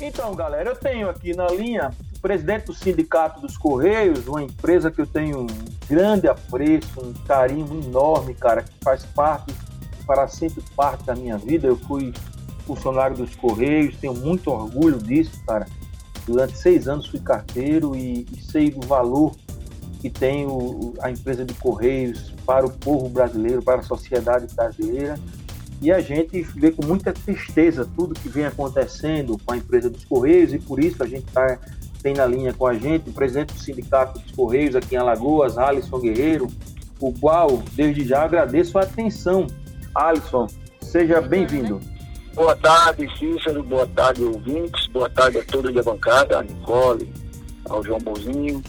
Então, galera, eu tenho aqui na linha o presidente do Sindicato dos Correios, uma empresa que eu tenho um grande apreço, um carinho enorme, cara, que faz parte, para sempre parte da minha vida. Eu fui funcionário dos Correios, tenho muito orgulho disso, cara. Durante seis anos fui carteiro e, e sei do valor que tem o, a empresa de Correios para o povo brasileiro, para a sociedade brasileira. E a gente vê com muita tristeza tudo que vem acontecendo com a empresa dos Correios e por isso a gente tá, tem na linha com a gente o presidente do Sindicato dos Correios aqui em Alagoas, Alisson Guerreiro, o qual desde já agradeço a atenção. Alisson, seja bem-vindo. Boa tarde, Cícero, boa tarde, ouvintes, boa tarde a todos da bancada, a Nicole, ao João Bozinho.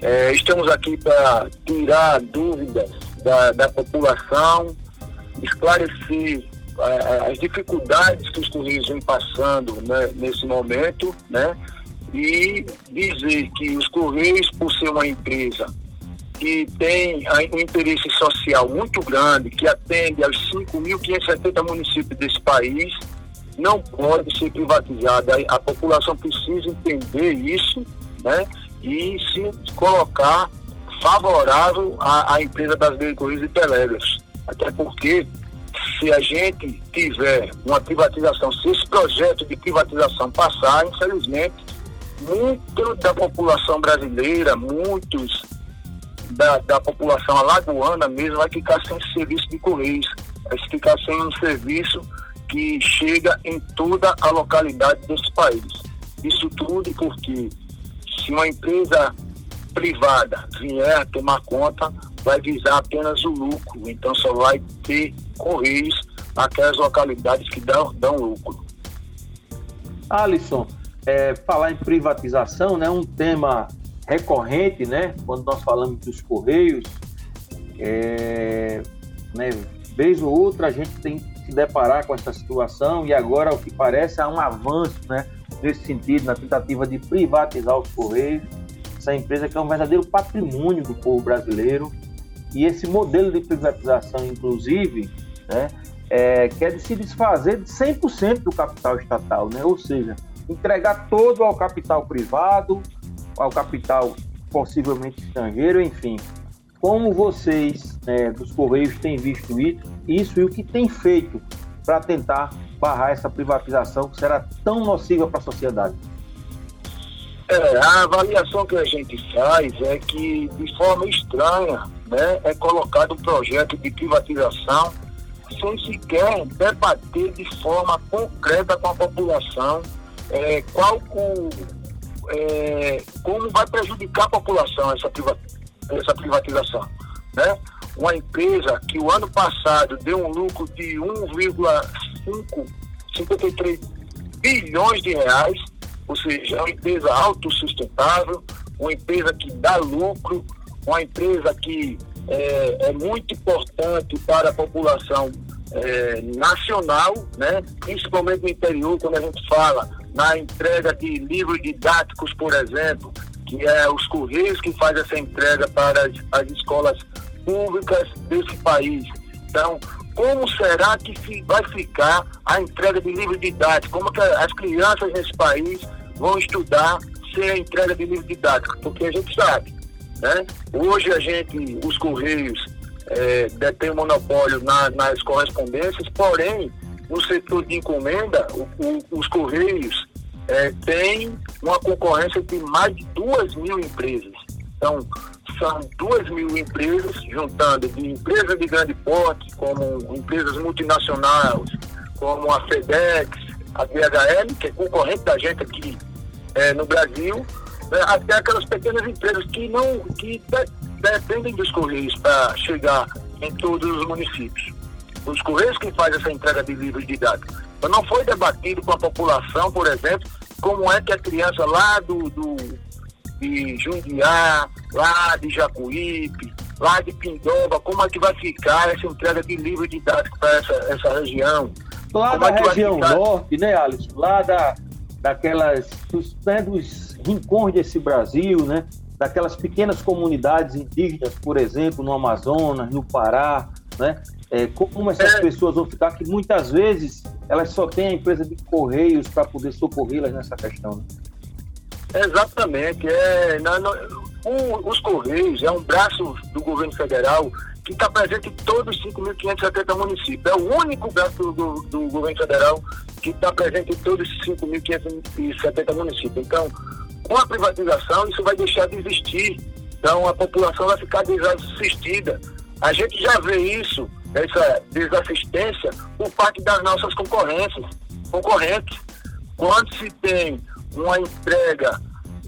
É, estamos aqui para tirar dúvidas da, da população, esclarecer as dificuldades que os Correios vêm passando né, nesse momento, né? E dizer que os Correios, por ser uma empresa que tem um interesse social muito grande, que atende aos 5.570 municípios desse país, não pode ser privatizada. A população precisa entender isso, né? E se colocar favorável à, à empresa das Correios e Telégrafos. Até porque se a gente tiver uma privatização, se esse projeto de privatização passar, infelizmente, muito da população brasileira, muitos da, da população alagoana mesmo vai ficar sem serviço de correios, vai ficar sem um serviço que chega em toda a localidade desse país. Isso tudo porque se uma empresa privada vier tomar conta, vai visar apenas o lucro, então só vai ter correios naquelas localidades que dão, dão lucro. Alisson, é, falar em privatização é né, um tema recorrente, né? Quando nós falamos dos correios, é, né, vez ou outra a gente tem que se deparar com essa situação e agora o que parece há um avanço, né? Nesse sentido, na tentativa de privatizar os correios, essa empresa que é um verdadeiro patrimônio do povo brasileiro e esse modelo de privatização, inclusive, né, é, quer se desfazer de 100% do capital estatal, né? ou seja, entregar todo ao capital privado, ao capital possivelmente estrangeiro, enfim. Como vocês né, dos Correios têm visto isso, e o que tem feito para tentar barrar essa privatização que será tão nociva para a sociedade? É, a avaliação que a gente faz é que, de forma estranha, né, é colocado um projeto de privatização sem sequer debater de forma concreta com a população é, qual o, é, como vai prejudicar a população essa, essa privatização. Né? Uma empresa que o ano passado deu um lucro de 1,53 bilhões de reais, ou seja, é uma empresa autossustentável, uma empresa que dá lucro, uma empresa que é, é muito importante para a população é, nacional, né? principalmente no interior, quando a gente fala na entrega de livros didáticos, por exemplo, que é os Correios que faz essa entrega para as, as escolas públicas desse país. Então, como será que vai ficar a entrega de livros didáticos? Como as crianças nesse país vão estudar sem a entrega de livros didáticos? Porque a gente sabe, né? Hoje a gente, os Correios, é, detém o monopólio na, nas correspondências, porém, no setor de encomenda, o, o, os Correios é, têm uma concorrência de mais de duas mil empresas. Então, são duas mil empresas, juntando de empresas de grande porte, como empresas multinacionais, como a FedEx, a DHL, que é concorrente da gente aqui é, no Brasil, né, até aquelas pequenas empresas que não que dependem dos Correios para chegar em todos os municípios. Os Correios que fazem essa entrega de livros didáticos. Então não foi debatido com a população, por exemplo, como é que a criança lá do, do de Jundiá, lá de Jacuípe, lá de Pindoba, como é que vai ficar essa entrega de livro didático para essa, essa região? Lá como da é região norte, né, Alisson? Lá da, daquelas, dos, né, dos rincões desse Brasil, né? daquelas pequenas comunidades indígenas, por exemplo, no Amazonas, no Pará, né? É, como essas é. pessoas vão ficar, que muitas vezes elas só têm a empresa de Correios para poder socorrê-las nessa questão. Né? Exatamente. É, na, no, o, os Correios é um braço do governo federal que está presente em todos os 5.570 municípios. É o único braço do, do governo federal que está presente em todos os 5.570 municípios. Então, com a privatização, isso vai deixar de existir. Então, a população vai ficar desassistida. A gente já vê isso, essa desassistência, por parte das nossas concorrências, concorrentes. Quando se tem uma entrega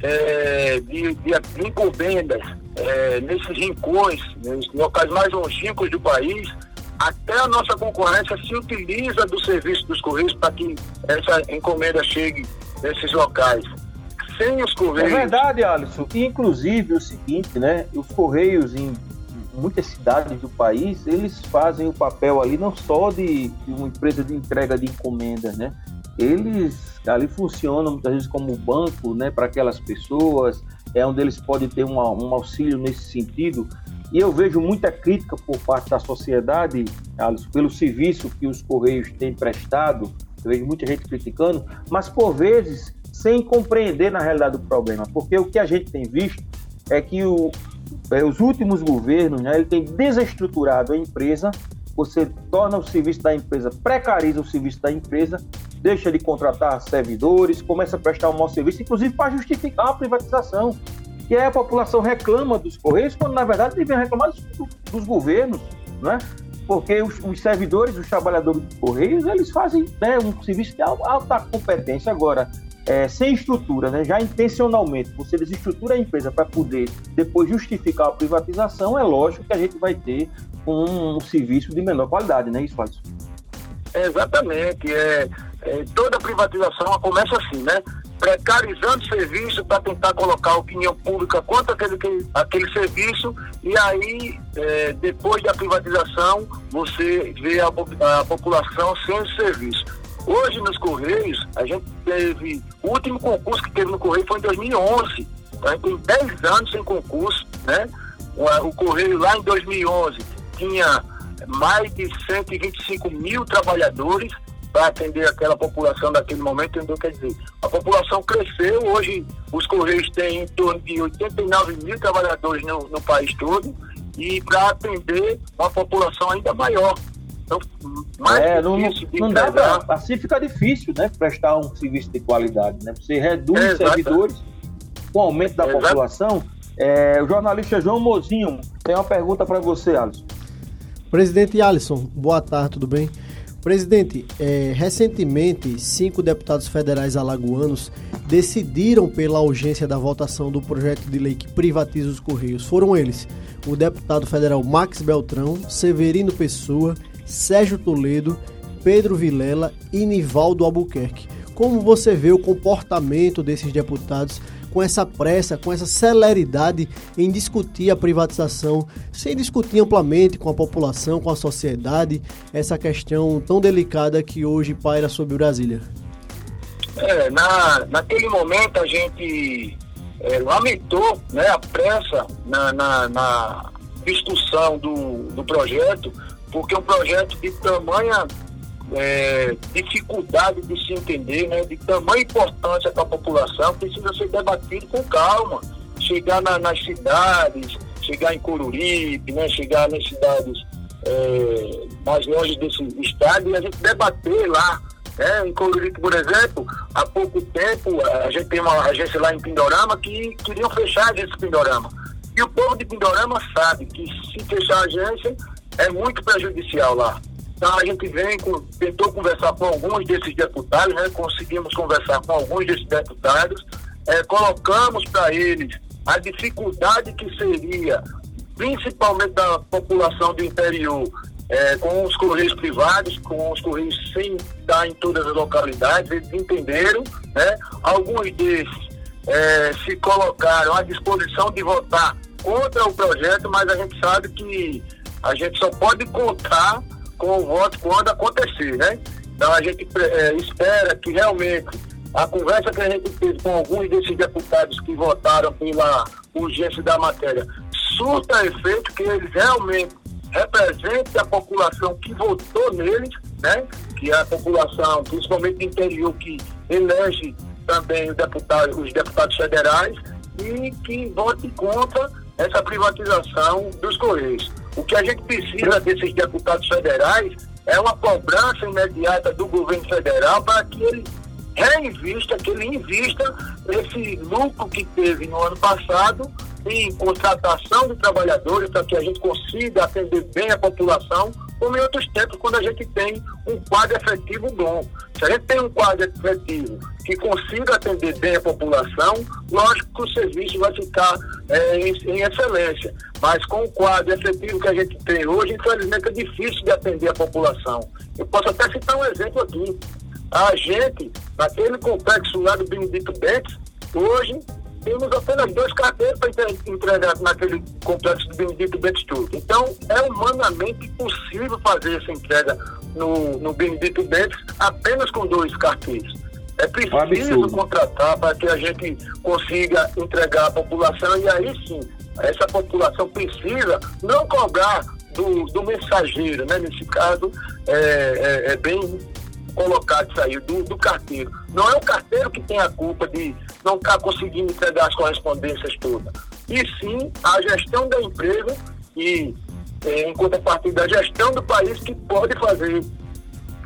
é, de, de, de, encomendas é, nesses rincões, nos locais mais longínquos do país, até a nossa concorrência se utiliza do serviço dos Correios para que essa encomenda chegue nesses locais. Sem os Correios. É verdade, Alisson. Inclusive o seguinte, né? Os Correios em muitas cidades do país, eles fazem o papel ali não só de, de uma empresa de entrega de encomendas, né? Eles ali funcionam muitas vezes como banco né, para aquelas pessoas, é onde eles podem ter uma, um auxílio nesse sentido. E eu vejo muita crítica por parte da sociedade, Alice, pelo serviço que os Correios têm prestado. Eu vejo muita gente criticando, mas por vezes sem compreender na realidade o problema, porque o que a gente tem visto é que o, é, os últimos governos né, ele tem desestruturado a empresa, você torna o serviço da empresa, precariza o serviço da empresa deixa de contratar servidores, começa a prestar um mau serviço, inclusive para justificar a privatização. E aí a população reclama dos Correios, quando na verdade devem reclamar dos, dos governos, né? porque os, os, servidores, os trabalhadores dos Correios, eles fazem né, um serviço de alta competência. Agora, é, sem estrutura, né, já intencionalmente, você desestrutura a empresa para poder depois justificar a privatização, é lógico que a gente vai ter um, um serviço de menor qualidade, né, isso, Alisson? Exatamente. É, é, toda privatização começa assim, né? Precarizando o serviço para tentar colocar a opinião pública contra aquele, aquele serviço e aí, é, depois da privatização, você vê a, a população sem serviço. Hoje, nos Correios, a gente teve. O último concurso que teve no Correio foi em 2011. A gente tem 10 anos sem concurso, né? O, o Correio lá em 2011 tinha mais de 125 mil trabalhadores para atender aquela população daquele momento, entendeu? Quer dizer, a população cresceu, hoje os Correios têm em torno de 89 mil trabalhadores no, no país todo e para atender uma população ainda maior. Então, mais é, não, não dá pra, assim fica difícil, né? Prestar um serviço de qualidade, né? Você reduz é, servidores com o aumento da população. É, o jornalista João Mozinho tem uma pergunta para você, Alisson. Presidente Alisson, boa tarde, tudo bem? Presidente, é, recentemente, cinco deputados federais alagoanos decidiram pela urgência da votação do projeto de lei que privatiza os Correios. Foram eles o deputado federal Max Beltrão, Severino Pessoa, Sérgio Toledo, Pedro Vilela e Nivaldo Albuquerque. Como você vê o comportamento desses deputados com essa pressa, com essa celeridade em discutir a privatização, sem discutir amplamente com a população, com a sociedade, essa questão tão delicada que hoje paira sobre Brasília? É, na, naquele momento a gente é, lamentou né, a pressa na, na, na discussão do, do projeto, porque um projeto de tamanha é, dificuldade de se entender, né, de tamanha importância para a população, precisa ser debatido com calma. Chegar na, nas cidades, chegar em Coruripe, né, chegar nas cidades é, mais longe desse estado e a gente debater lá. Né? Em Coruripe, por exemplo, há pouco tempo a gente tem uma agência lá em Pindorama que queriam fechar a agência Pindorama. E o povo de Pindorama sabe que se fechar a agência é muito prejudicial lá. Então a gente vem, tentou conversar com alguns desses deputados, né? conseguimos conversar com alguns desses deputados, é, colocamos para eles a dificuldade que seria, principalmente da população do interior, é, com os correios privados, com os correios sem estar em todas as localidades, eles entenderam, né? Alguns desses é, se colocaram à disposição de votar contra o projeto, mas a gente sabe que a gente só pode contar com o voto quando acontecer, né? Então a gente é, espera que realmente a conversa que a gente teve com alguns desses deputados que votaram pela urgência da matéria surta efeito que eles realmente representem a população que votou neles, né? que é a população, principalmente do interior, que elege também deputado, os deputados federais e que vote contra essa privatização dos Correios. O que a gente precisa desses deputados federais é uma cobrança imediata do governo federal para que ele reinvista, que ele invista esse lucro que teve no ano passado em contratação de trabalhadores para que a gente consiga atender bem a população, como em outros tempos, quando a gente tem um quadro efetivo bom. Se a gente tem um quadro efetivo que consiga atender bem a população, lógico que o serviço vai ficar é, em, em, excelência. Mas com o quadro efetivo que a gente tem hoje, infelizmente é difícil de atender a população. Eu posso até citar um exemplo aqui. A gente, naquele complexo lá do Benedito Bentes, hoje temos apenas dois carteiros para entregar naquele complexo do Benedito Bentes Então, é humanamente possível fazer essa entrega no, no Benedito Bentes apenas com dois carteiros. É preciso contratar para que a gente consiga entregar à população e aí sim, essa população precisa não cobrar do, do mensageiro, né? Nesse caso, é, é, é bem colocado isso aí, do, do carteiro. Não é o carteiro que tem a culpa de não estar tá conseguindo entregar as correspondências todas. E sim a gestão da empresa e, é, em contrapartida, da gestão do país que pode fazer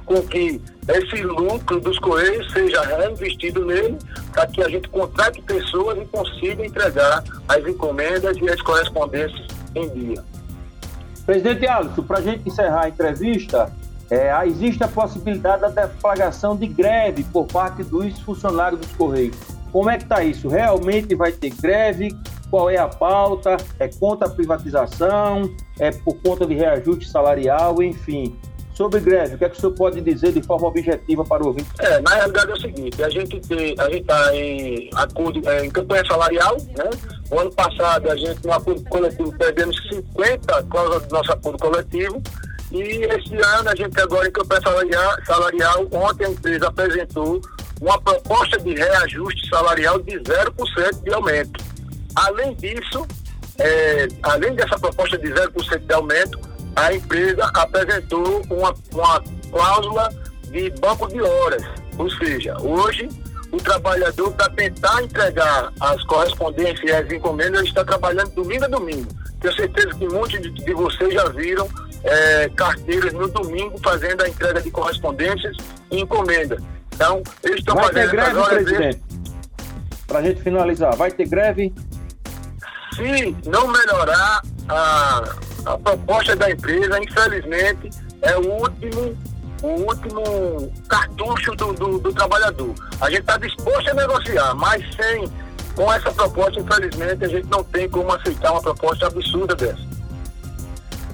com que esse lucro dos Correios seja reinvestido nele, para que a gente contrate pessoas e consiga entregar as encomendas e as correspondências em dia. Presidente Alisson, para a gente encerrar a entrevista, é, existe a possibilidade da deflagração de greve por parte dos funcionários dos Correios. Como é que está isso? Realmente vai ter greve? Qual é a pauta? É contra a privatização? É por conta de reajuste salarial? Enfim, sobre greve, o que é que o senhor pode dizer de forma objetiva para o ouvinte? É, na realidade é o seguinte, a gente está em acordo, é, em campanha salarial, né? O ano passado a gente no acordo coletivo perdemos 50 cláusulas do nosso acordo coletivo e esse ano a gente agora em campanha salarial, salarial ontem a empresa apresentou uma proposta de reajuste salarial de 0% de aumento. Além disso, é, além dessa proposta de 0% de aumento, a empresa apresentou uma, uma cláusula de banco de horas. Ou seja, hoje o trabalhador, para tentar entregar as correspondências e as encomendas, está trabalhando domingo a domingo. Tenho certeza que muitos de, de vocês já viram é, carteiras no domingo fazendo a entrega de correspondências e encomendas. Então, eles estão vai fazendo ter greve, presidente? Para a gente finalizar, vai ter greve? Se não melhorar a, a proposta da empresa, infelizmente, é o último o último cartucho do, do, do trabalhador. A gente está disposto a negociar, mas sem, com essa proposta, infelizmente, a gente não tem como aceitar uma proposta absurda dessa.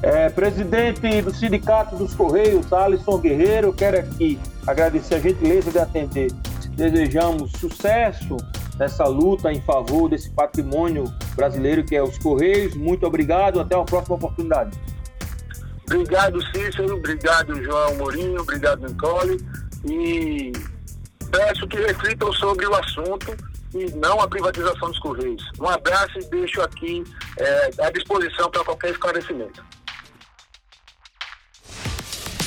É, presidente do Sindicato dos Correios, Alisson Guerreiro, quero aqui agradecer a gentileza de atender. Desejamos sucesso nessa luta em favor desse patrimônio brasileiro que é os Correios. Muito obrigado, até uma próxima oportunidade. Obrigado, Cícero, obrigado, João Mourinho, obrigado, Nicole. E peço que reflitam sobre o assunto e não a privatização dos Correios. Um abraço e deixo aqui é, à disposição para qualquer esclarecimento.